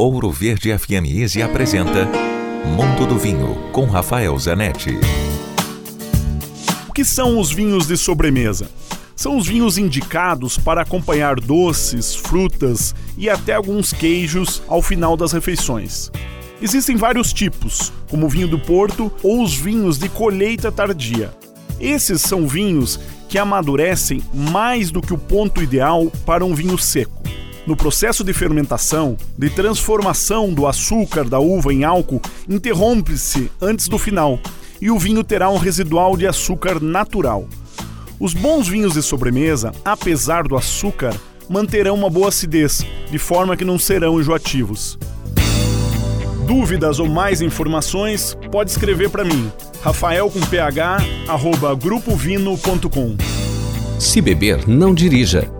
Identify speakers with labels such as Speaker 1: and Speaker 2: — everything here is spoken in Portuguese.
Speaker 1: Ouro Verde FM Easy apresenta Mundo do Vinho com Rafael Zanetti.
Speaker 2: O que são os vinhos de sobremesa? São os vinhos indicados para acompanhar doces, frutas e até alguns queijos ao final das refeições. Existem vários tipos, como o vinho do Porto ou os vinhos de colheita tardia. Esses são vinhos que amadurecem mais do que o ponto ideal para um vinho seco. No processo de fermentação, de transformação do açúcar da uva em álcool, interrompe-se antes do final e o vinho terá um residual de açúcar natural. Os bons vinhos de sobremesa, apesar do açúcar, manterão uma boa acidez, de forma que não serão enjoativos. Dúvidas ou mais informações, pode escrever para mim, rafael com ph, arroba grupovino.com.
Speaker 1: Se beber, não dirija.